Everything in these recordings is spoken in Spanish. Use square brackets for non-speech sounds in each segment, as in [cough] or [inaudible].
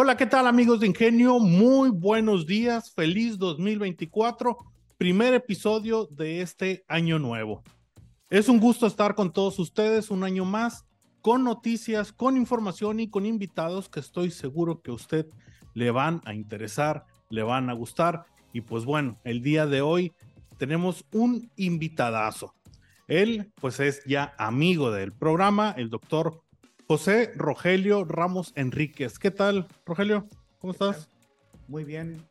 Hola, ¿qué tal amigos de Ingenio? Muy buenos días, feliz 2024, primer episodio de este año nuevo. Es un gusto estar con todos ustedes un año más, con noticias, con información y con invitados que estoy seguro que a usted le van a interesar, le van a gustar. Y pues bueno, el día de hoy tenemos un invitadazo. Él pues es ya amigo del programa, el doctor José Rogelio Ramos Enríquez. ¿Qué tal, Rogelio? ¿Cómo estás? Muy bien.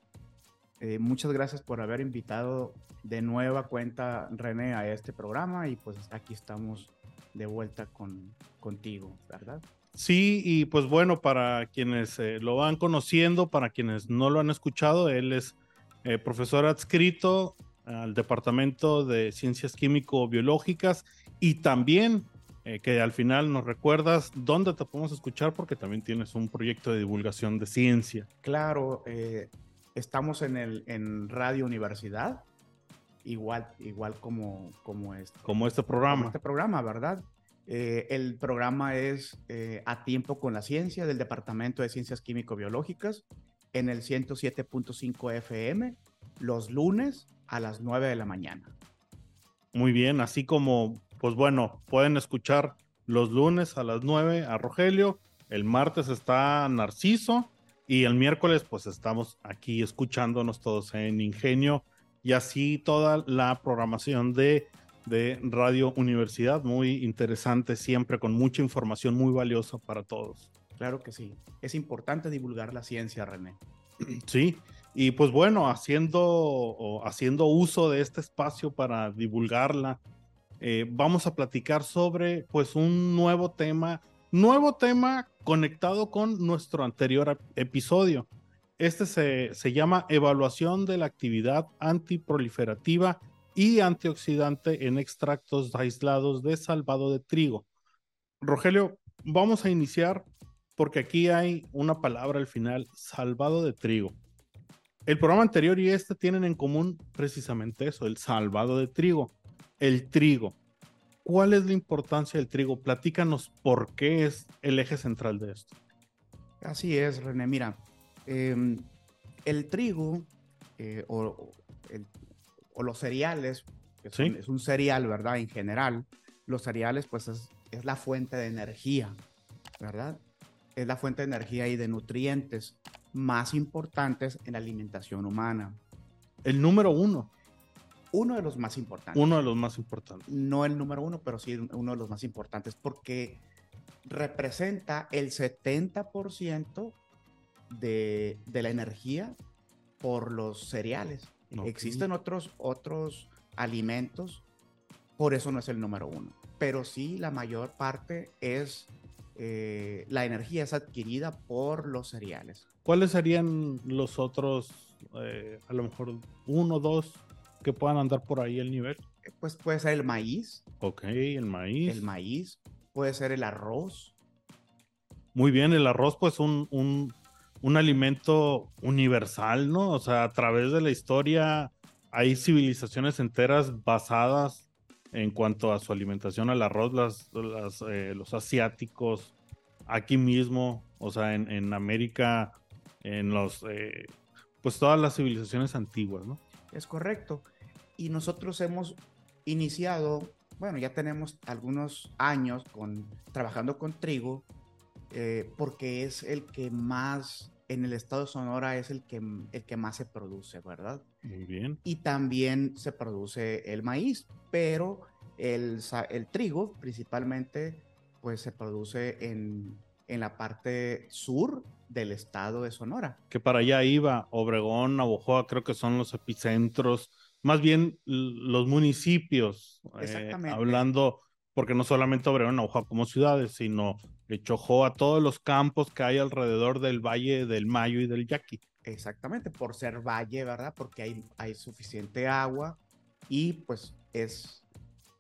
Eh, muchas gracias por haber invitado de nueva cuenta, René, a este programa y pues aquí estamos de vuelta con, contigo, ¿verdad? Sí, y pues bueno, para quienes eh, lo van conociendo, para quienes no lo han escuchado, él es eh, profesor adscrito al Departamento de Ciencias Químico-Biológicas y también eh, que al final nos recuerdas dónde te podemos escuchar porque también tienes un proyecto de divulgación de ciencia. Claro, eh, estamos en, el, en Radio Universidad, igual, igual como, como, este, como este programa. este programa, ¿verdad? Eh, el programa es A Tiempo con la Ciencia del Departamento de Ciencias Químico-Biológicas en el 107.5 FM los lunes a las 9 de la mañana. Muy bien, así como pues bueno, pueden escuchar los lunes a las 9 a Rogelio, el martes está Narciso y el miércoles pues estamos aquí escuchándonos todos en Ingenio y así toda la programación de, de Radio Universidad, muy interesante siempre, con mucha información muy valiosa para todos. Claro que sí, es importante divulgar la ciencia, René. Sí, y pues bueno, haciendo, haciendo uso de este espacio para divulgarla, eh, vamos a platicar sobre pues un nuevo tema, nuevo tema conectado con nuestro anterior episodio. Este se, se llama Evaluación de la actividad antiproliferativa y antioxidante en extractos aislados de salvado de trigo. Rogelio, vamos a iniciar porque aquí hay una palabra al final, salvado de trigo. El programa anterior y este tienen en común precisamente eso, el salvado de trigo el trigo. ¿Cuál es la importancia del trigo? Platícanos por qué es el eje central de esto. Así es, René. Mira, em, el trigo eh, o, los cereales, es un cereal, ¿verdad? En general, los cereales, pues es, es la fuente de energía, ¿verdad? Es la fuente de energía y de nutrientes más importantes en la alimentación humana. El número uno uno de los más importantes. Uno de los más importantes. No el número uno, pero sí uno de los más importantes porque representa el 70% de, de, la energía por los cereales. Existen otros, otros alimentos, por eso no es el número uno. Pero sí, la mayor parte es, eh, la energía es adquirida por los cereales. ¿Cuáles serían los otros, eh, a lo mejor uno, dos que puedan andar por ahí el nivel? Pues puede ser el maíz. Ok, el maíz. El maíz. Puede ser el arroz. Muy bien, el arroz pues un, un, un alimento universal, ¿no? O sea, a través de la historia hay civilizaciones enteras basadas en cuanto a su alimentación al arroz, las, las eh, los asiáticos, aquí mismo, o sea, en, en América, en los, eh, pues todas las civilizaciones antiguas, ¿no? Es correcto. Y nosotros hemos iniciado, bueno, ya tenemos algunos años con, trabajando con trigo, eh, porque es el que más, en el estado de Sonora es el que, el que más se produce, ¿verdad? Muy bien. Y también se produce el maíz, pero el, el trigo principalmente, pues se produce en, en la parte sur del estado de Sonora. Que para allá iba, Obregón, Navojoa, creo que son los epicentros, más bien los municipios, eh, hablando, porque no solamente Obregón, Navojoa como ciudades, sino a todos los campos que hay alrededor del Valle del Mayo y del Yaqui. Exactamente, por ser valle, ¿verdad? Porque hay, hay suficiente agua y pues es,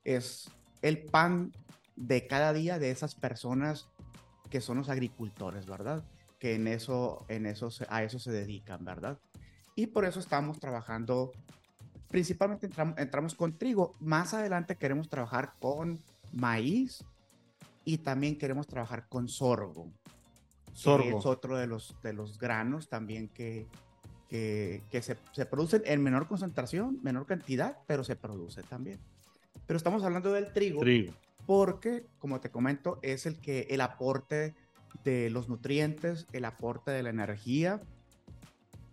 es el pan de cada día de esas personas que son los agricultores, ¿verdad? Que en eso, en eso, a eso se dedican, ¿verdad? Y por eso estamos trabajando, principalmente entramos, con trigo. Más adelante queremos trabajar con maíz y también queremos trabajar con sorgo. Sorgo. es otro de los, de los granos también que, que, se, se, producen en menor concentración, menor cantidad, pero se produce también. Pero estamos hablando del trigo, trigo. porque, como te comento, es el que el aporte de los nutrientes, el aporte de la energía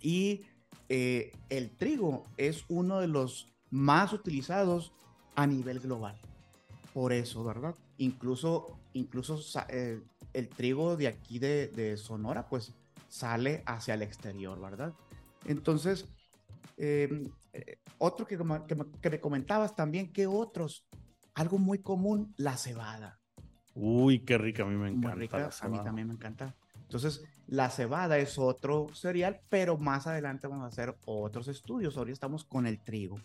y eh, el trigo es uno de los más utilizados a nivel global. Por eso, ¿verdad? Incluso, incluso eh, el trigo de aquí de, Sonora, pues sale hacia el exterior, ¿verdad? Entonces, em, eh, otro que, que, me comentabas también, que otros? Algo muy común, la cebada. Uy, qué rica, a mí me encanta. rica, a mí también me encanta. Entonces, la cebada es otro cereal, pero más adelante vamos a hacer otros estudios. Ahora estamos con el trigo.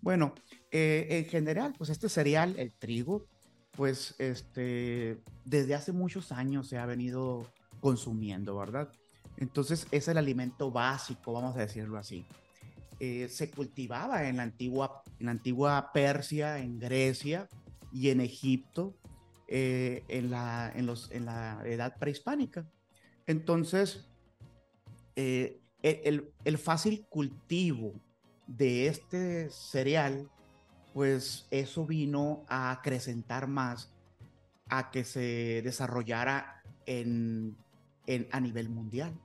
Bueno, eh, en general, pues este cereal, el trigo, pues este, desde hace muchos años se ha venido consumiendo, ¿verdad? Entonces es el alimento básico, vamos a decirlo así. Eh, se cultivaba en la, antigua, en la antigua Persia, en Grecia y en Egipto, eh, en, la, en, los, en la edad prehispánica. Entonces, eh, el, fácil cultivo de este cereal, pues eso vino a acrecentar más a que se desarrollara en, en, a nivel mundial.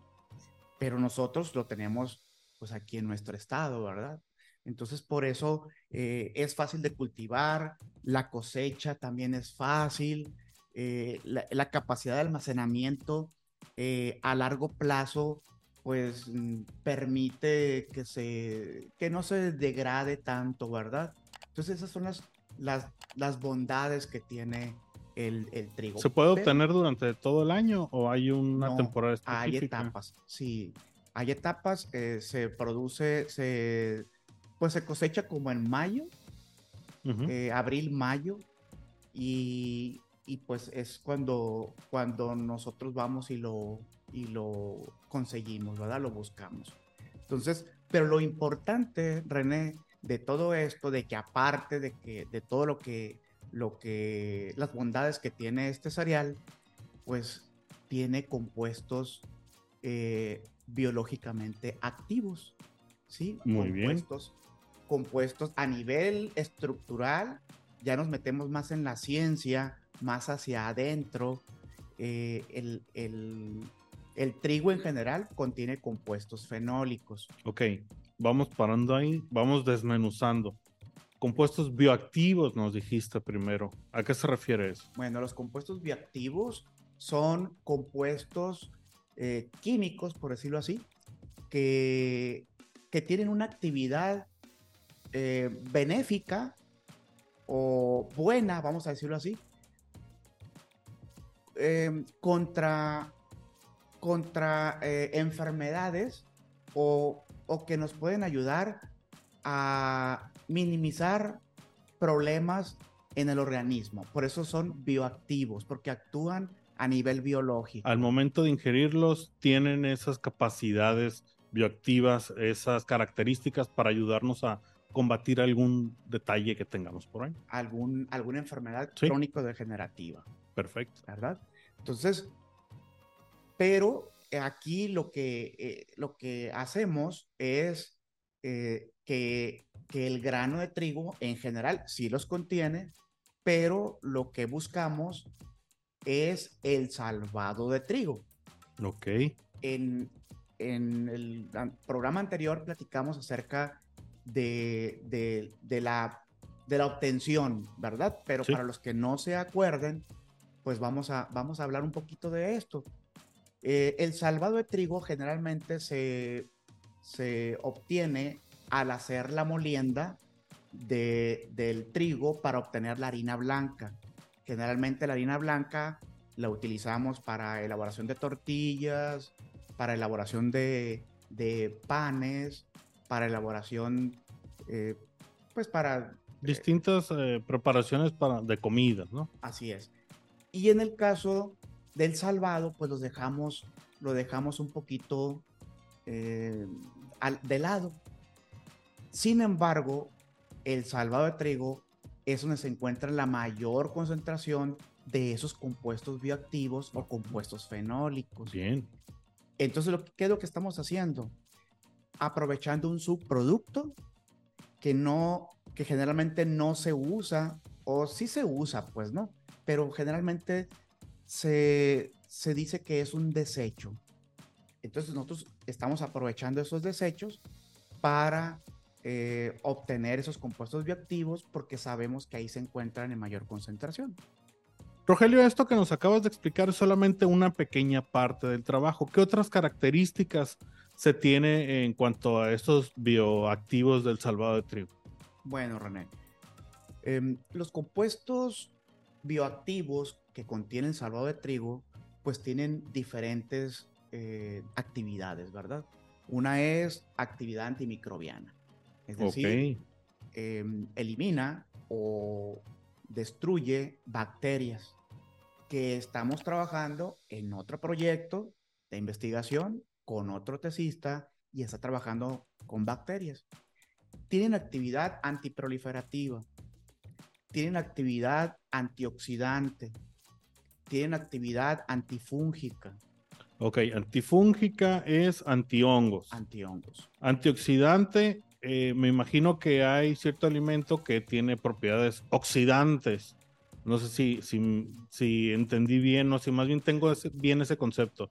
Pero nosotros lo tenemos pues aquí en nuestro estado, ¿verdad? Entonces por eso eh, es fácil de cultivar, la cosecha también es fácil, eh, la, capacidad de almacenamiento eh, a largo plazo pues mm, permite que, se, que no se degrade tanto, ¿verdad? Entonces esas son las, las, las bondades que tiene el, el trigo. ¿Se puede obtener durante todo el año o hay una temporada específica? Hay etapas, sí. Hay etapas, eh, se produce, se, pues se cosecha como en mayo, eh, abril, mayo, y, y, pues es cuando, cuando nosotros vamos y lo, y lo conseguimos, ¿verdad? Lo buscamos. Entonces, pero lo importante, René, de todo esto, de que aparte de que de todo lo que lo que las bondades que tiene este cereal, pues tiene compuestos eh, biológicamente activos, ¿sí? Muy compuestos, bien. Compuestos a nivel estructural, ya nos metemos más en la ciencia, más hacia adentro. Eh, el, el, el trigo en general contiene compuestos fenólicos. Ok, vamos parando ahí, vamos desmenuzando. Compuestos bioactivos nos dijiste primero. ¿A qué se refiere eso? Bueno, los compuestos bioactivos son compuestos eh, químicos, por decirlo así, que, que tienen una actividad eh, benéfica o buena, vamos a decirlo así, eh, contra contra eh, enfermedades o, que nos pueden ayudar a minimizar problemas en el organismo. Por eso son bioactivos, porque actúan a nivel biológico. Al momento de ingerirlos, tienen esas capacidades bioactivas, esas características para ayudarnos a combatir algún detalle que tengamos por ahí. Algún, alguna enfermedad crónico-degenerativa. Perfecto. ¿Verdad? Entonces, pero aquí lo que, eh, lo que hacemos es eh, que, que, el grano de trigo en general sí los contiene, pero lo que buscamos es el salvado de trigo. Ok. En, en el programa anterior platicamos acerca de, de, de la, de la obtención, ¿verdad? Pero para los que no se acuerden, pues vamos a, vamos a hablar un poquito de esto. Eh, el salvado de trigo generalmente se, se obtiene al hacer la molienda de, del trigo para obtener la harina blanca. Generalmente la harina blanca la utilizamos para elaboración de tortillas, para elaboración de, de panes, para elaboración, eh, pues para... Eh, Distintas preparaciones para, de comida, ¿no? Así es. Y en el caso del salvado, pues los dejamos, lo dejamos un poquito eh, al, de lado. Sin embargo, el salvado de trigo es donde se encuentra la mayor concentración de esos compuestos bioactivos o compuestos fenólicos. Bien. Entonces, lo que, ¿qué es lo que estamos haciendo? Aprovechando un subproducto que no, que generalmente no se usa, o sí se usa, pues, ¿no? Pero generalmente se, se dice que es un desecho. Entonces, nosotros estamos aprovechando esos desechos para eh, obtener esos compuestos bioactivos porque sabemos que ahí se encuentran en mayor concentración. Rogelio, esto que nos acabas de explicar es solamente una pequeña parte del trabajo. ¿Qué otras características se tiene en cuanto a estos bioactivos del salvado de trigo? Bueno, René, em, los compuestos bioactivos que contienen salvado de trigo, pues tienen diferentes eh, actividades, ¿verdad? Una es actividad antimicrobiana, es decir, em, elimina o destruye bacterias que estamos trabajando en otro proyecto de investigación con otro tesista y está trabajando con bacterias. Tienen actividad antiproliferativa, tienen actividad antioxidante, tienen actividad antifúngica. Ok, antifúngica es antihongos. Antihongos. Antioxidante, eh, me imagino que hay cierto alimento que tiene propiedades oxidantes. No sé si, si, si entendí bien o si más bien tengo bien ese concepto.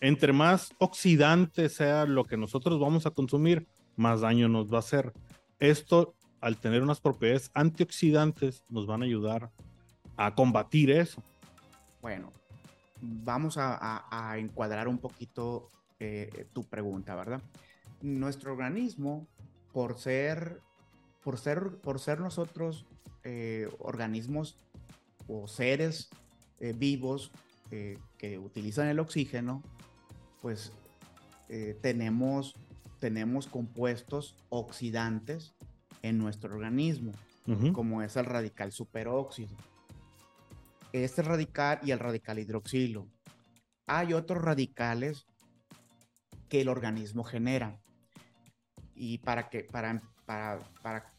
Entre más oxidante sea lo que nosotros vamos a consumir, más daño nos va a hacer. Esto, al tener unas propiedades antioxidantes, nos van a ayudar a combatir eso. Bueno, vamos a, encuadrar un poquito eh, tu pregunta, ¿verdad? Nuestro organismo, por ser, por ser, por ser nosotros eh, organismos o seres eh, vivos que utilizan el oxígeno, pues tenemos, tenemos compuestos oxidantes en nuestro organismo, como es el radical superóxido este radical y el radical hidroxilo. Hay otros radicales que el organismo genera. Y para, que, para, para, para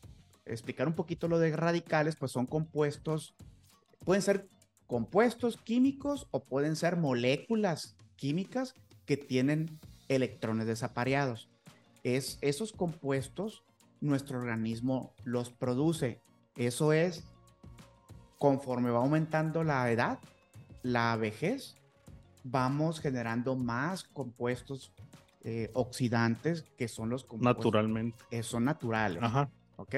explicar un poquito lo de radicales, pues son compuestos, pueden ser compuestos químicos o pueden ser moléculas químicas que tienen electrones desapareados. Es, esos compuestos nuestro organismo los produce. Eso es conforme va aumentando la edad, la vejez, vamos generando más compuestos eh, oxidantes que son los compuestos. Naturalmente. Que son naturales. Ajá. ¿Ok?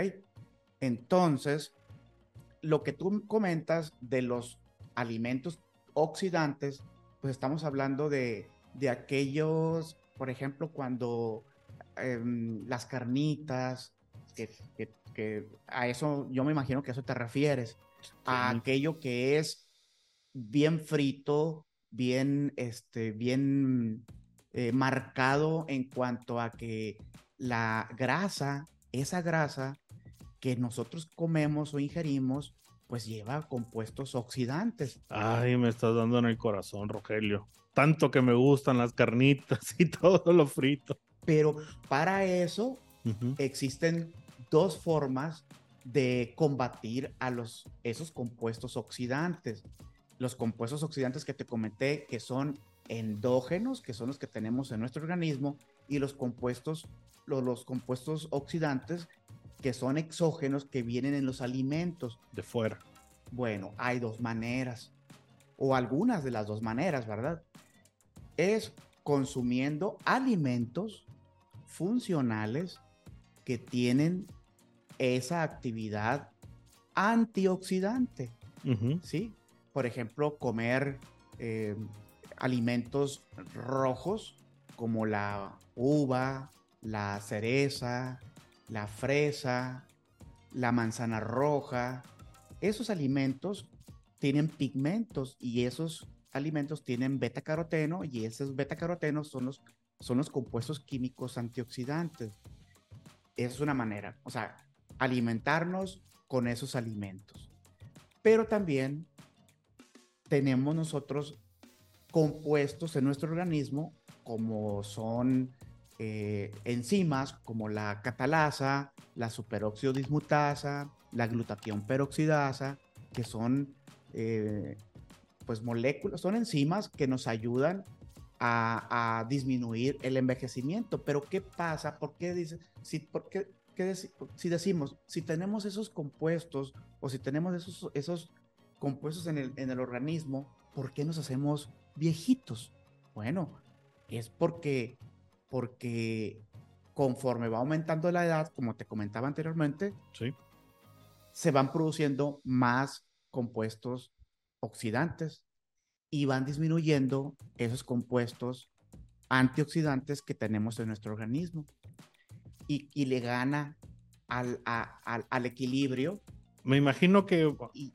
Entonces, lo que tú comentas de los alimentos oxidantes, pues estamos hablando de, de aquellos, por ejemplo, cuando em, las carnitas, que, que, que, a eso yo me imagino que a eso te refieres a aquello que es bien frito, bien, este, bien eh, marcado en cuanto a que la grasa, esa grasa que nosotros comemos o ingerimos, pues lleva compuestos oxidantes. Ay, me estás dando en el corazón, Rogelio. Tanto que me gustan las carnitas [laughs] y todo lo frito. Pero para eso existen dos formas de combatir a los, esos compuestos oxidantes. Los compuestos oxidantes que te comenté, que son endógenos, que son los que tenemos en nuestro organismo, y los compuestos, los, los compuestos oxidantes, que son exógenos, que vienen en los alimentos. De fuera. Bueno, hay dos maneras, o algunas de las dos maneras, ¿verdad? Es consumiendo alimentos funcionales que tienen esa actividad antioxidante, ¿sí? Por ejemplo, comer eh, alimentos rojos como la uva, la cereza, la fresa, la manzana roja. Esos alimentos tienen pigmentos y esos alimentos tienen beta caroteno y esos beta carotenos son los, son los compuestos químicos antioxidantes. Es una manera. O sea, alimentarnos con esos alimentos. Pero también tenemos nosotros compuestos en nuestro organismo como son eh, enzimas como la catalasa, la superóxido dismutasa, la glutatión peroxidasa, que son eh, pues moléculas, son enzimas que nos ayudan a, disminuir el envejecimiento. Pero ¿qué pasa? ¿Por qué dice, si, por qué, si decimos, si tenemos esos compuestos o si tenemos esos, esos compuestos en el, en el organismo, ¿por qué nos hacemos viejitos? Bueno, es porque, porque conforme va aumentando la edad, como te comentaba anteriormente, sí. se van produciendo más compuestos oxidantes y van disminuyendo esos compuestos antioxidantes que tenemos en nuestro organismo. Y, le gana al, al, equilibrio. Me imagino que... Y,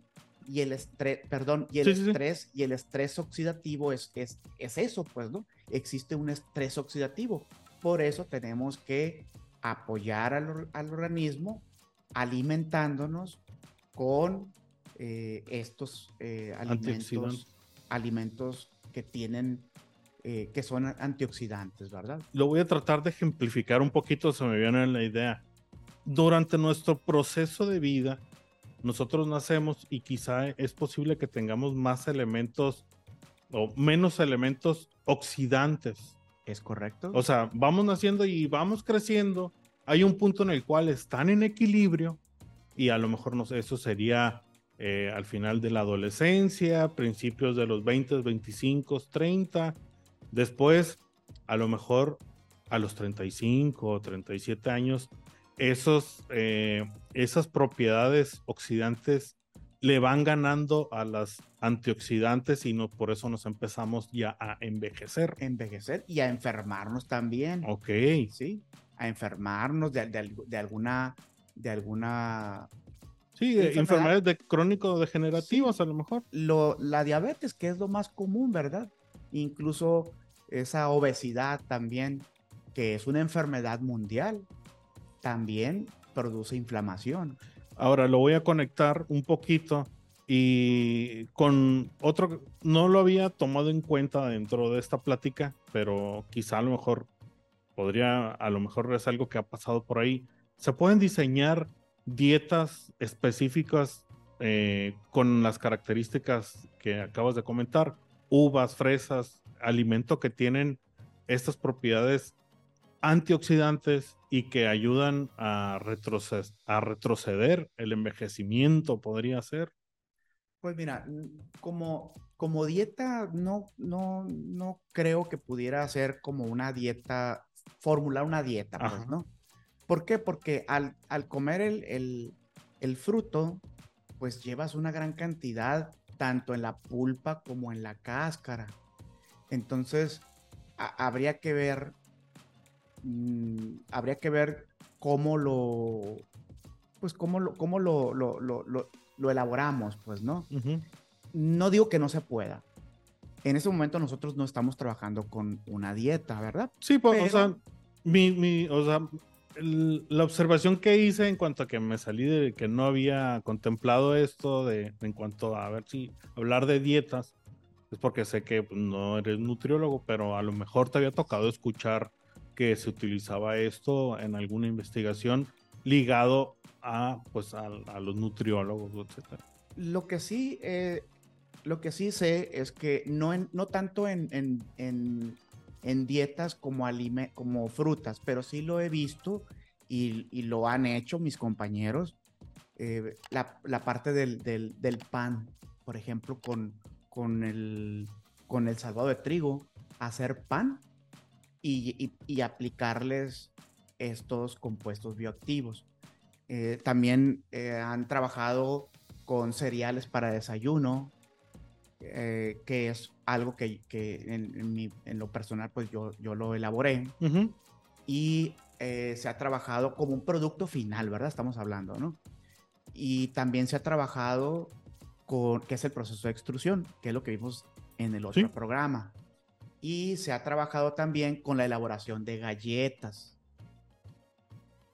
el estrés, perdón, y el estrés, y el estrés oxidativo es, es, es eso, pues, ¿no? Existe un estrés oxidativo. Por eso tenemos que apoyar al, al organismo alimentándonos con eh, estos eh, alimentos, alimentos que tienen, eh, que son antioxidantes, ¿verdad? Lo voy a tratar de ejemplificar un poquito, se me viene la idea. Durante nuestro proceso de vida, nosotros nacemos y quizá es posible que tengamos más elementos o menos elementos oxidantes. ¿Es correcto? O sea, vamos naciendo y vamos creciendo. Hay un punto en el cual están en equilibrio y a lo mejor no sé, eso sería eh, al final de la adolescencia, principios de los 20, 25, 30. Después, a lo mejor a los 35 o 37 años, esos, eh, esas propiedades oxidantes le van ganando a las antioxidantes y no, por eso nos empezamos ya a envejecer. Envejecer y a enfermarnos también. Ok. Sí, a enfermarnos de, de alguna, de alguna Sí, enfermedades de crónico-degenerativas a lo mejor. Lo, la diabetes, que es lo más común, ¿verdad? Incluso esa obesidad también, que es una enfermedad mundial, también produce inflamación. Ahora lo voy a conectar un poquito y con otro, no lo había tomado en cuenta dentro de esta plática, pero quizá a lo mejor podría, a lo mejor es algo que ha pasado por ahí. Se pueden diseñar dietas específicas eh, con las características que acabas de comentar, uvas, fresas, alimento que tienen estas propiedades antioxidantes y que ayudan a, a retroceder el envejecimiento, podría ser. Pues mira, como, como dieta no, no, no creo que pudiera ser como una dieta, formular una dieta, pues, ¿no? ¿Por qué? Porque al, comer el, fruto, pues llevas una gran cantidad tanto en la pulpa como en la cáscara. Entonces, habría que ver, mm, habría que ver cómo lo, pues cómo lo, cómo lo, lo, elaboramos, pues, ¿no? No digo que no se pueda. En ese momento nosotros no estamos trabajando con una dieta, ¿verdad? Sí, pues, o sea, mi, mi, o sea, la observación que hice en cuanto a que me salí de que no había contemplado esto, de en cuanto a, ver si hablar de dietas, es porque sé que pues, no eres nutriólogo, pero a lo mejor te había tocado escuchar que se utilizaba esto en alguna investigación ligado a, pues, a, los nutriólogos, etcétera. Lo que sí, eh, lo que sí sé es que no, no tanto en, en en dietas como, como frutas, pero sí lo he visto y, lo han hecho mis compañeros. Eh, la, parte del, del, pan, por ejemplo, con, con, el, con el salvado de trigo, hacer pan y, y, aplicarles estos compuestos bioactivos. Eh, también eh, han trabajado con cereales para desayuno, que es algo que, en, lo personal pues yo, yo lo elaboré y eh, se ha trabajado como un producto final, ¿verdad? Estamos hablando, ¿no? Y también se ha trabajado con, que es el proceso de extrusión, que es lo que vimos en el otro programa. Y se ha trabajado también con la elaboración de galletas.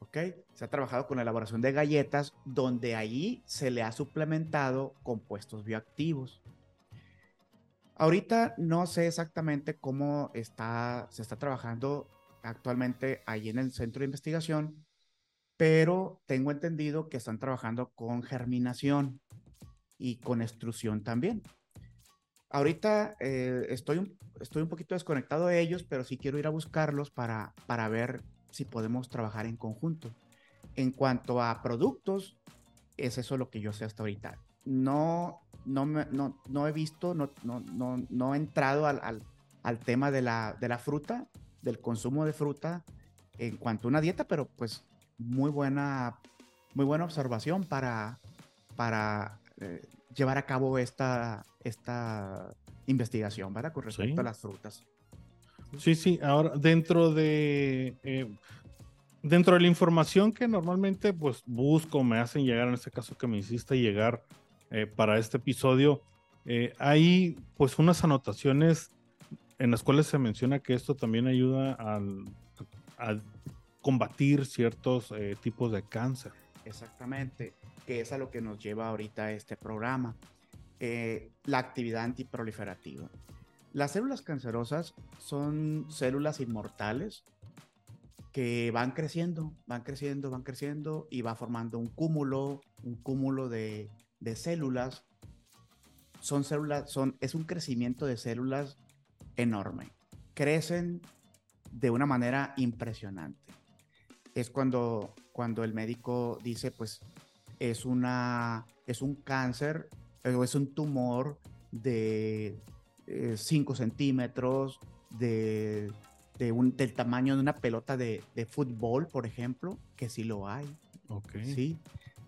¿Ok? Se ha trabajado con la elaboración de galletas donde ahí se le ha suplementado compuestos bioactivos. Ahorita no sé exactamente cómo está, se está trabajando actualmente ahí en el centro de investigación, pero tengo entendido que están trabajando con germinación y con extrusión también. ahorita eh, estoy, un, estoy un poquito desconectado de ellos, pero sí quiero ir a buscarlos para, para ver si podemos trabajar en conjunto. En cuanto a productos, es eso lo que yo sé hasta ahorita. No, no, no, no he visto, no, no, no, no he entrado al, al, al tema de la, de la fruta, del consumo de fruta en cuanto a una dieta, pero pues muy buena, muy buena observación para, para eh, llevar a cabo esta, esta investigación, ¿verdad? Con respecto a las frutas. Sí, sí, ahora dentro de... Eh, dentro de la información que normalmente pues busco, me hacen llegar, en este caso que me hiciste llegar eh, para este episodio, hay pues unas anotaciones en las cuales se menciona que esto también ayuda al, a combatir ciertos eh, tipos de cáncer. Exactamente, que es a lo que nos lleva ahorita este programa, eh, la actividad antiproliferativa. Las células cancerosas son células inmortales que van creciendo, van creciendo, van creciendo y va formando un cúmulo, un cúmulo de, de células. Son células, son, es un crecimiento de células enorme. Crecen de una manera impresionante. Es cuando, cuando el médico dice, pues, es, una, es un cáncer o es un tumor de 5 eh, centímetros, de, de un, del tamaño de una pelota de, de, fútbol, por ejemplo, que sí lo hay. Ok. Sí.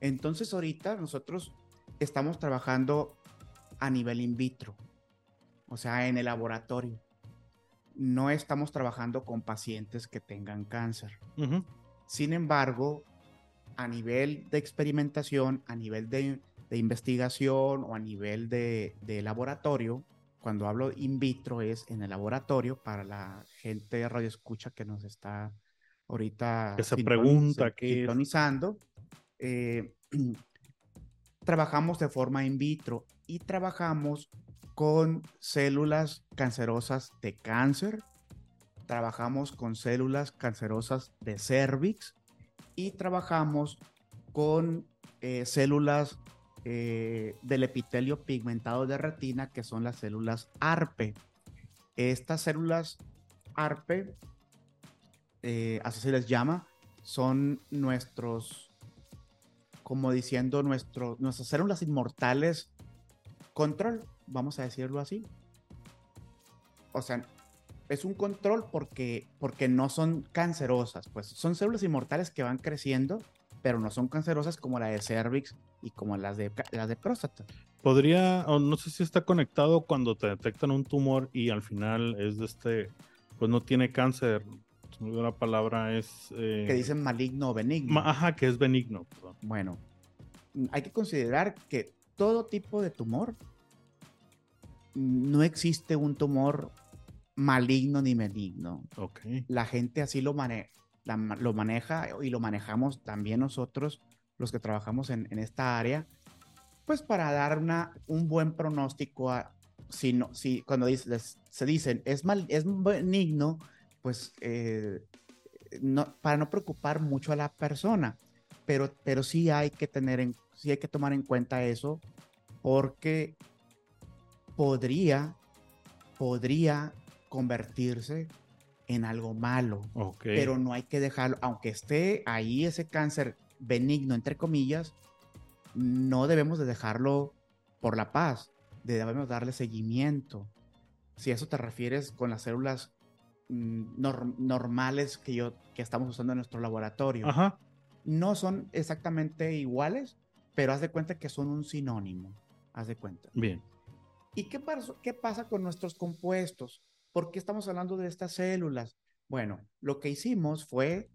Entonces ahorita nosotros estamos trabajando a nivel in vitro, o sea, en el laboratorio. No estamos trabajando con pacientes que tengan cáncer. Sin embargo, a nivel de experimentación, a nivel de, investigación o a nivel de, laboratorio, cuando hablo in vitro es en el laboratorio para la gente de radio escucha que nos está ahorita que se pregunta qué eh, [clears throat] trabajamos de forma in vitro y trabajamos con células cancerosas de cáncer, trabajamos con células cancerosas de cervix y trabajamos con eh, células eh, del epitelio pigmentado de retina, que son las células ARPE. Estas células ARPE, eh, así se les llama, son nuestros, como diciendo, nuestro, nuestras células inmortales control vamos a decirlo así. O sea, es un control porque, porque no son cancerosas, pues son células inmortales que van creciendo, pero no son cancerosas como la de cervix y como las de, las de próstata. Podría, o no sé si está conectado cuando te detectan un tumor y al final es de este, pues no tiene cáncer. La palabra es... Eh, que dicen maligno o benigno. ajá, que es benigno. Bueno, hay que considerar que todo tipo de tumor no existe un tumor maligno ni benigno. Okay. La gente así lo, lo maneja y lo manejamos también nosotros, los que trabajamos en, esta área, pues para dar una, un buen pronóstico a si, no, si cuando se dicen es, mal, es benigno, pues eh, no, para no preocupar mucho a la persona, pero, pero sí hay que tener en, sí hay que tomar en cuenta eso porque podría, podría convertirse en algo malo. Pero no hay que dejarlo, aunque esté ahí ese cáncer benigno, entre comillas, no debemos de dejarlo por la paz, debemos darle seguimiento. Si eso te refieres con las células mm, normales que, yo, que estamos usando en nuestro laboratorio, no son exactamente iguales, pero haz de cuenta que son un sinónimo. Haz de cuenta. Bien. ¿Y qué, qué pasa con nuestros compuestos? ¿Por qué estamos hablando de estas células? Bueno, lo que hicimos fue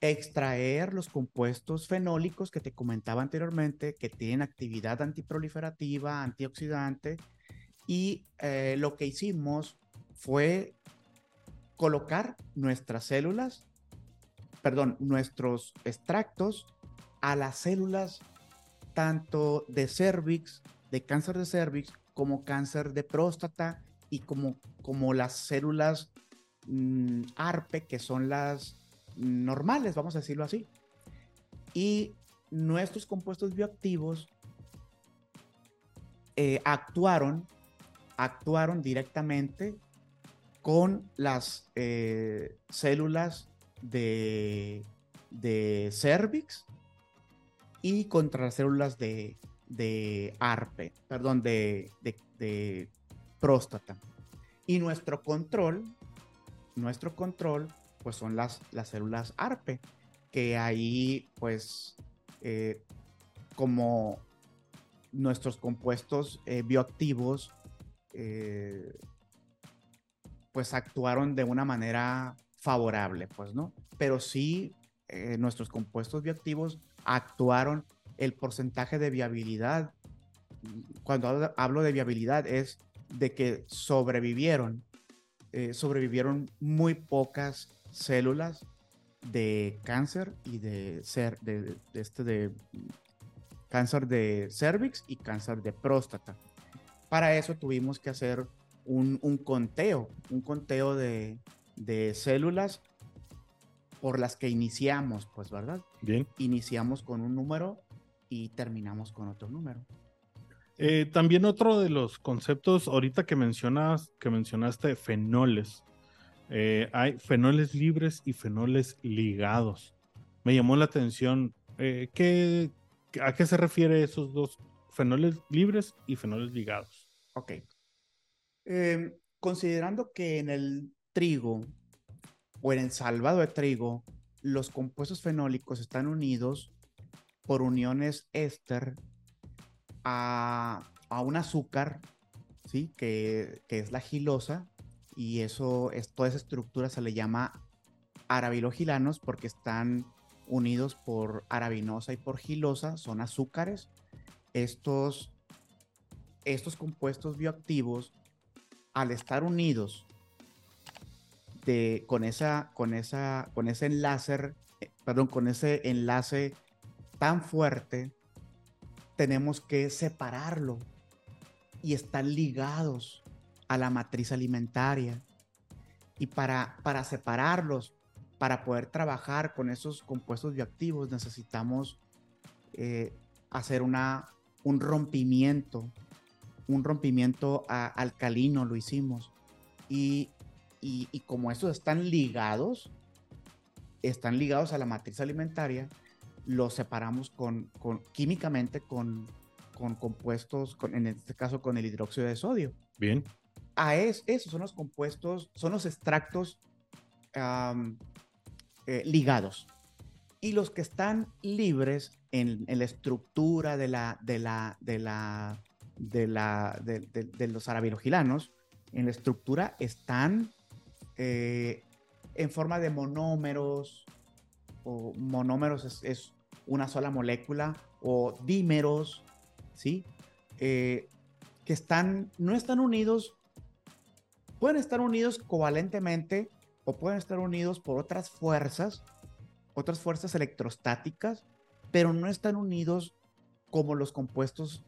extraer los compuestos fenólicos que te comentaba anteriormente, que tienen actividad antiproliferativa, antioxidante, y eh, lo que hicimos fue colocar nuestras células, perdón, nuestros extractos a las células tanto de cervix, de cáncer de cervix, como cáncer de próstata y como, como las células mm, ARPE, que son las normales, vamos a decirlo así. Y nuestros compuestos bioactivos eh, actuaron actuaron directamente con las eh, células de, de cervix y contra las células de, de ARPE, perdón, de, de, próstata. Y nuestro control, nuestro control, pues son las, las células ARPE, que ahí, pues, eh, como nuestros compuestos eh, bioactivos, eh, pues actuaron de una manera favorable, pues, ¿no? Pero sí, nuestros compuestos bioactivos actuaron el porcentaje de viabilidad, cuando hablo de viabilidad, es de que sobrevivieron, eh, sobrevivieron muy pocas células de cáncer y de, ser, de, este de cáncer de cervix y cáncer de próstata. Para eso tuvimos que hacer un, conteo, un conteo de, de, células por las que iniciamos, pues, ¿verdad? Bien. Iniciamos con un número y terminamos con otro número. Eh, también otro de los conceptos, ahorita que mencionas, que mencionaste fenoles, eh, hay fenoles libres y fenoles ligados. Me llamó la atención, eh, ¿qué, ¿a qué se refiere esos dos fenoles libres y fenoles ligados? Ok. Em, considerando que en el trigo o en el salvado de trigo, los compuestos fenólicos están unidos por uniones éster a, un azúcar, ¿sí? Que, es la gilosa, y eso, es, toda esa estructura se le llama arabilogilanos porque están unidos por arabinosa y por gilosa, son azúcares. Estos, estos compuestos bioactivos, al estar unidos con, esa, con, esa, con ese enlace, perdón, con ese enlace tan fuerte, tenemos que separarlo y están ligados a la matriz alimentaria. Y para, para separarlos, para poder trabajar con esos compuestos bioactivos, necesitamos eh, hacer una, un rompimiento, un rompimiento alcalino, lo hicimos. Y, y, y como estos están ligados, están ligados a la matriz alimentaria, los separamos con, químicamente con, compuestos, en este caso con el hidróxido de sodio. Bien. A es, esos son los compuestos, son los extractos eh, ligados. Y los que están libres en, la estructura de la, de la, de la, de la, de, los arabilogilanos, en la estructura están eh, en forma de monómeros, o monómeros es, una sola molécula, o dímeros, ¿sí? Eh, que están, no están unidos, pueden estar unidos covalentemente o pueden estar unidos por otras fuerzas, otras fuerzas electrostáticas, pero no están unidos como los compuestos,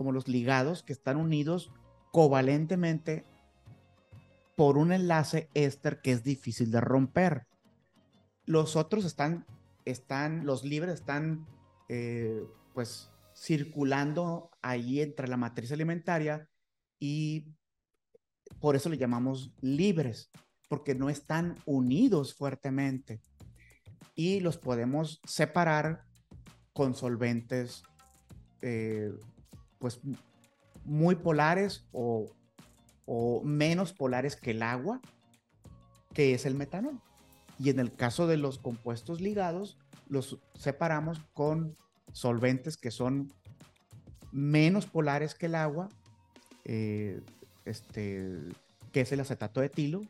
como los ligados, que están unidos covalentemente por un enlace éster que es difícil de romper. Los otros están, están, los libres están, eh, pues, circulando ahí entre la matriz alimentaria y por eso le llamamos libres, porque no están unidos fuertemente y los podemos separar con solventes, eh, pues, muy polares o, o menos polares que el agua, que es el metanol. Y en el caso de los compuestos ligados, los separamos con solventes que son menos polares que el agua, eh, este, que es el acetato de etilo.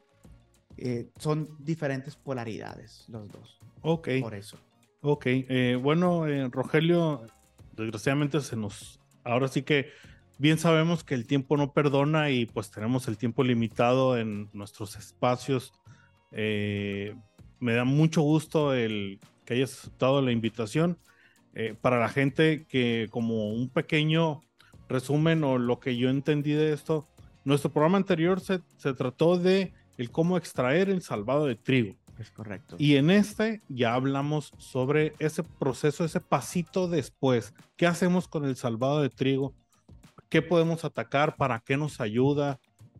Eh, son diferentes polaridades los dos. Ok. Por eso. Ok. Eh, bueno, Rogelio, desgraciadamente se nos... Ahora sí que bien sabemos que el tiempo no perdona y pues tenemos el tiempo limitado en nuestros espacios me da mucho gusto el que hayas aceptado la invitación. Eh, para la gente que como un pequeño resumen o lo que yo entendí de esto, nuestro programa anterior se, se trató de el cómo extraer el salvado de trigo. Es correcto. Y en este ya hablamos sobre ese proceso, ese pasito después. ¿Qué hacemos con el salvado de trigo? qué podemos atacar, para qué nos ayuda,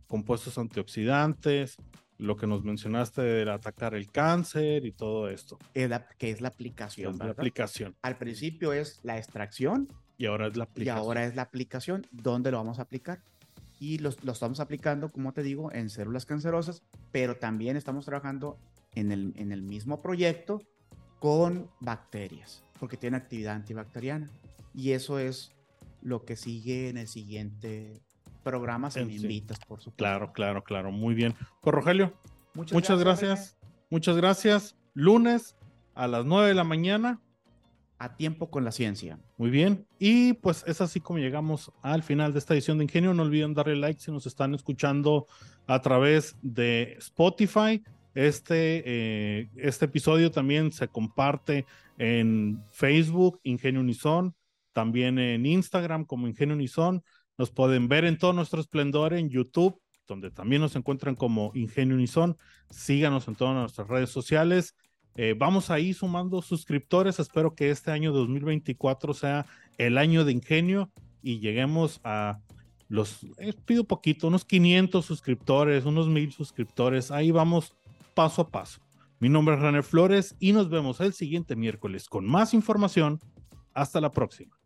compuestos antioxidantes, lo que nos mencionaste de atacar el cáncer y todo esto. Es la, que es la aplicación. la aplicación. Al principio es la extracción. Y ahora es la aplicación. Y ahora es la aplicación. ¿Dónde lo vamos a aplicar? Y lo, lo estamos aplicando, como te digo, en células cancerosas, pero también estamos trabajando en el, en el mismo proyecto con bacterias, porque tiene actividad antibacteriana. Y eso es lo que sigue en el siguiente programa, si me invitas, por supuesto. Claro, claro, claro. Muy bien. Pues Rogelio, muchas, gracias. Muchas gracias. Lunes a las 9 de la mañana. A tiempo con la ciencia. Muy bien. Y pues es así como llegamos al final de esta edición de Ingenio. No olviden darle like si nos están escuchando a través de Spotify. Este, eh, este episodio también se comparte en Facebook, Ingenio Unison, también en Instagram como Ingenio Unison. Nos pueden ver en todo nuestro esplendor en YouTube, donde también nos encuentran como Ingenio Unison. Síganos en todas nuestras redes sociales. Eh, vamos ahí sumando suscriptores. Espero que este año 2024 sea el año de Ingenio y lleguemos a los, eh, pido poquito, unos 500 suscriptores, unos 1000 suscriptores. Ahí vamos paso a paso. Mi nombre es René Flores y nos vemos el siguiente miércoles con más información. Hasta la próxima.